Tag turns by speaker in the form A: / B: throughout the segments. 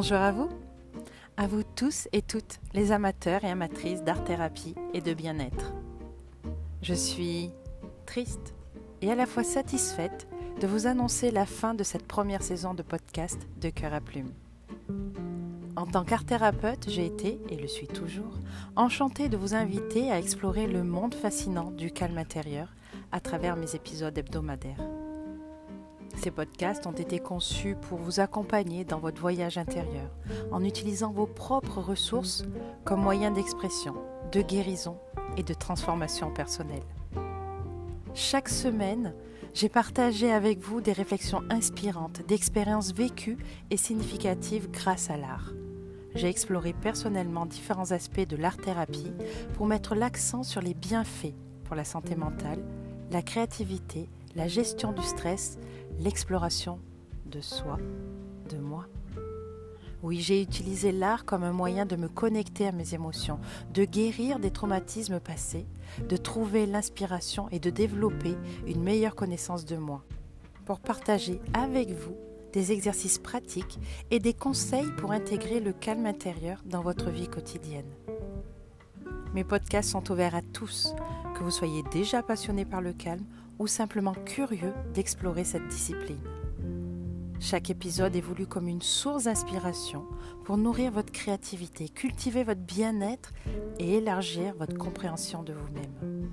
A: Bonjour à vous, à vous tous et toutes les amateurs et amatrices d'art-thérapie et de bien-être. Je suis triste et à la fois satisfaite de vous annoncer la fin de cette première saison de podcast de Cœur à Plume. En tant qu'art-thérapeute, j'ai été, et le suis toujours, enchantée de vous inviter à explorer le monde fascinant du calme intérieur à travers mes épisodes hebdomadaires. Ces podcasts ont été conçus pour vous accompagner dans votre voyage intérieur en utilisant vos propres ressources comme moyen d'expression, de guérison et de transformation personnelle. Chaque semaine, j'ai partagé avec vous des réflexions inspirantes, d'expériences vécues et significatives grâce à l'art. J'ai exploré personnellement différents aspects de l'art-thérapie pour mettre l'accent sur les bienfaits pour la santé mentale, la créativité, la gestion du stress, l'exploration de soi, de moi. Oui, j'ai utilisé l'art comme un moyen de me connecter à mes émotions, de guérir des traumatismes passés, de trouver l'inspiration et de développer une meilleure connaissance de moi, pour partager avec vous des exercices pratiques et des conseils pour intégrer le calme intérieur dans votre vie quotidienne. Mes podcasts sont ouverts à tous, que vous soyez déjà passionné par le calme ou simplement curieux d'explorer cette discipline. Chaque épisode est voulu comme une source d'inspiration pour nourrir votre créativité, cultiver votre bien-être et élargir votre compréhension de vous-même.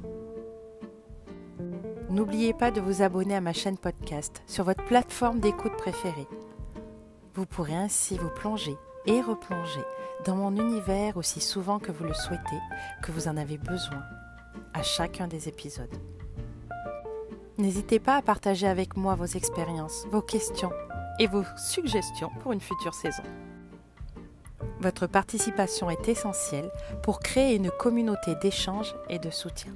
A: N'oubliez pas de vous abonner à ma chaîne podcast sur votre plateforme d'écoute préférée. Vous pourrez ainsi vous plonger et replonger dans mon univers aussi souvent que vous le souhaitez, que vous en avez besoin, à chacun des épisodes. N'hésitez pas à partager avec moi vos expériences, vos questions et vos suggestions pour une future saison. Votre participation est essentielle pour créer une communauté d'échange et de soutien.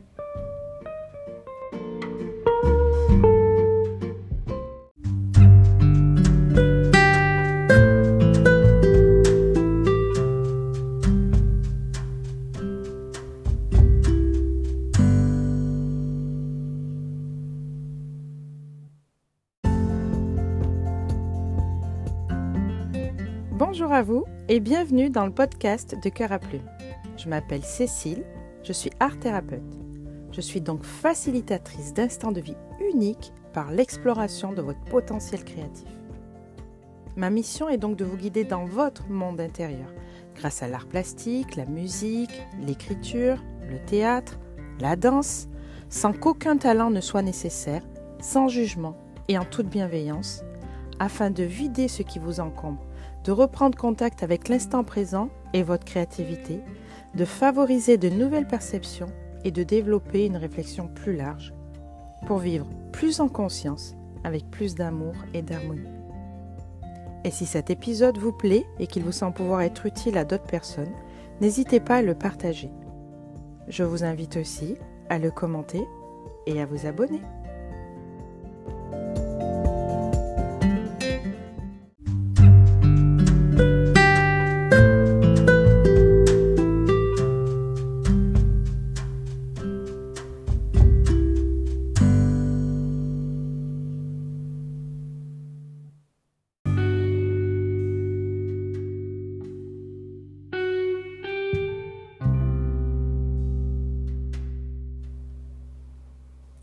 A: Et bienvenue dans le podcast de Cœur à Plume. Je m'appelle Cécile, je suis art thérapeute. Je suis donc facilitatrice d'instants de vie uniques par l'exploration de votre potentiel créatif. Ma mission est donc de vous guider dans votre monde intérieur grâce à l'art plastique, la musique, l'écriture, le théâtre, la danse, sans qu'aucun talent ne soit nécessaire, sans jugement et en toute bienveillance, afin de vider ce qui vous encombre de reprendre contact avec l'instant présent et votre créativité, de favoriser de nouvelles perceptions et de développer une réflexion plus large pour vivre plus en conscience avec plus d'amour et d'harmonie. Et si cet épisode vous plaît et qu'il vous semble pouvoir être utile à d'autres personnes, n'hésitez pas à le partager. Je vous invite aussi à le commenter et à vous abonner.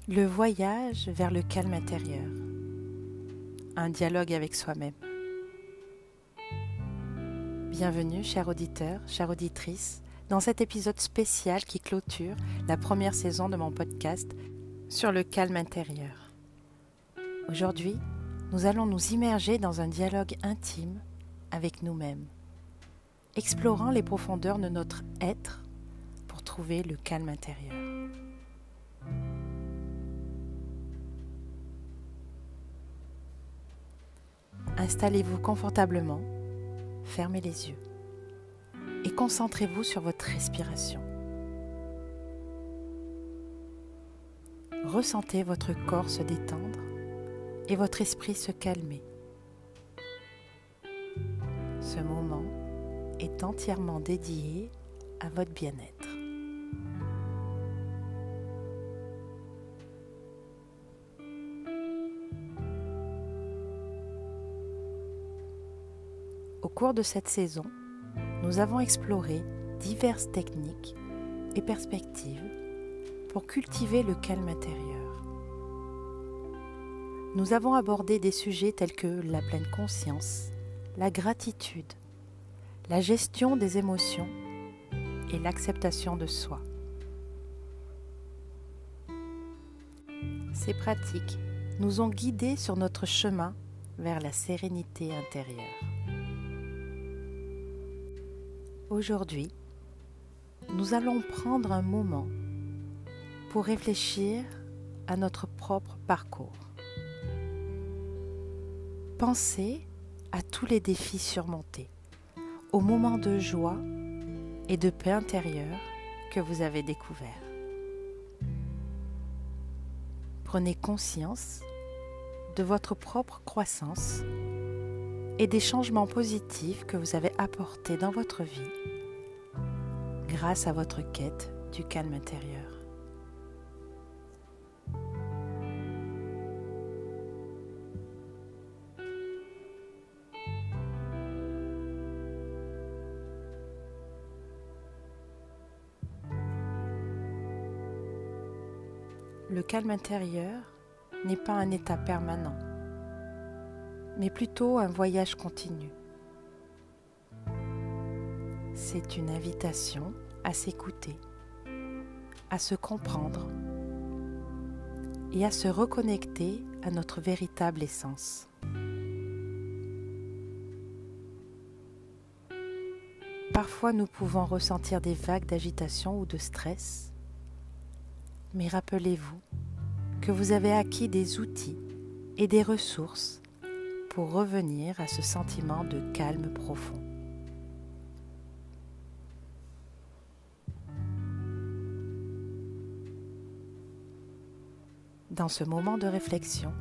A: Le voyage vers le calme intérieur. Un dialogue avec soi-même. Bienvenue, cher auditeur, chère auditrice, dans cet épisode spécial qui clôture la première saison de mon podcast sur le calme intérieur. Aujourd'hui, nous allons nous immerger dans un dialogue intime avec nous-mêmes, explorant les profondeurs de notre être pour trouver le calme intérieur. Installez-vous confortablement, fermez les yeux et concentrez-vous sur votre respiration. Ressentez votre corps se détendre et votre esprit se calmer. Ce moment est entièrement dédié à votre bien-être. Au cours de cette saison, nous avons exploré diverses techniques et perspectives pour cultiver le calme intérieur. Nous avons abordé des sujets tels que la pleine conscience, la gratitude, la gestion des émotions et l'acceptation de soi. Ces pratiques nous ont guidés sur notre chemin vers la sérénité intérieure. Aujourd'hui, nous allons prendre un moment pour réfléchir à notre propre parcours. Pensez à tous les défis surmontés, aux moments de joie et de paix intérieure que vous avez découverts. Prenez conscience de votre propre croissance et des changements positifs que vous avez apportés dans votre vie grâce à votre quête du calme intérieur. Le calme intérieur n'est pas un état permanent, mais plutôt un voyage continu. C'est une invitation à s'écouter, à se comprendre et à se reconnecter à notre véritable essence. Parfois nous pouvons ressentir des vagues d'agitation ou de stress, mais rappelez-vous que vous avez acquis des outils et des ressources pour revenir à ce sentiment de calme profond. Dans ce moment de réflexion,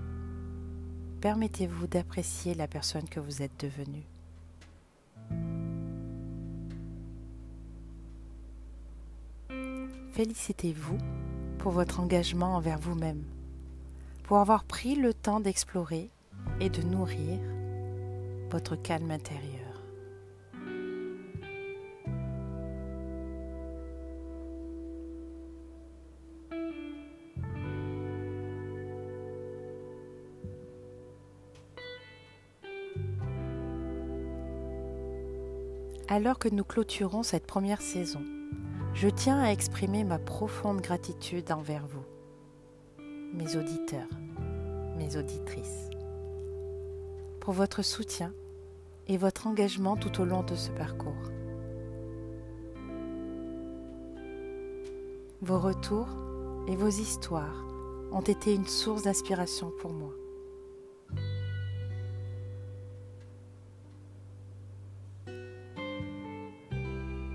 A: permettez-vous d'apprécier la personne que vous êtes devenue. Félicitez-vous pour votre engagement envers vous-même, pour avoir pris le temps d'explorer et de nourrir votre calme intérieur. Alors que nous clôturons cette première saison, je tiens à exprimer ma profonde gratitude envers vous, mes auditeurs, mes auditrices, pour votre soutien et votre engagement tout au long de ce parcours. Vos retours et vos histoires ont été une source d'inspiration pour moi.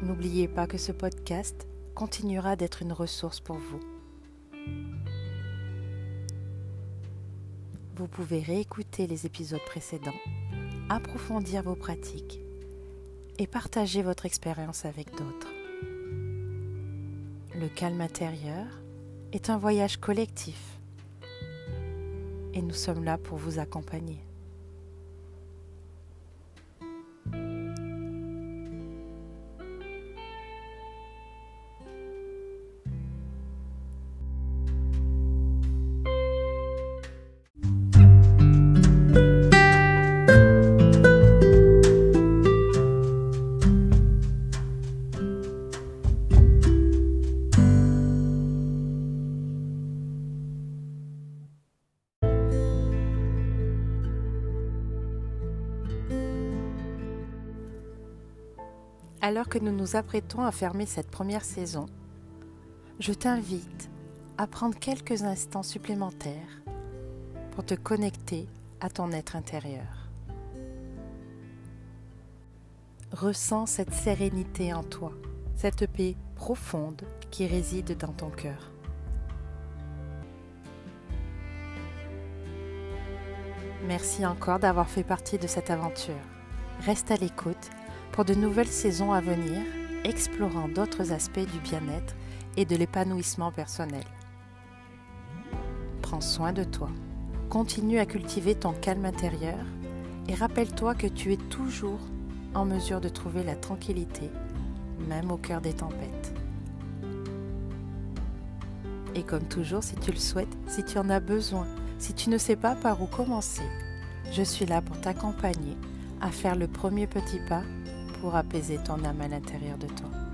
A: N'oubliez pas que ce podcast continuera d'être une ressource pour vous. Vous pouvez réécouter les épisodes précédents, approfondir vos pratiques et partager votre expérience avec d'autres. Le calme intérieur est un voyage collectif et nous sommes là pour vous accompagner. Alors que nous nous apprêtons à fermer cette première saison, je t'invite à prendre quelques instants supplémentaires pour te connecter à ton être intérieur. Ressens cette sérénité en toi, cette paix profonde qui réside dans ton cœur. Merci encore d'avoir fait partie de cette aventure. Reste à l'écoute pour de nouvelles saisons à venir, explorant d'autres aspects du bien-être et de l'épanouissement personnel. Prends soin de toi, continue à cultiver ton calme intérieur et rappelle-toi que tu es toujours en mesure de trouver la tranquillité, même au cœur des tempêtes. Et comme toujours, si tu le souhaites, si tu en as besoin, si tu ne sais pas par où commencer, je suis là pour t'accompagner à faire le premier petit pas pour apaiser ton âme à l'intérieur de toi.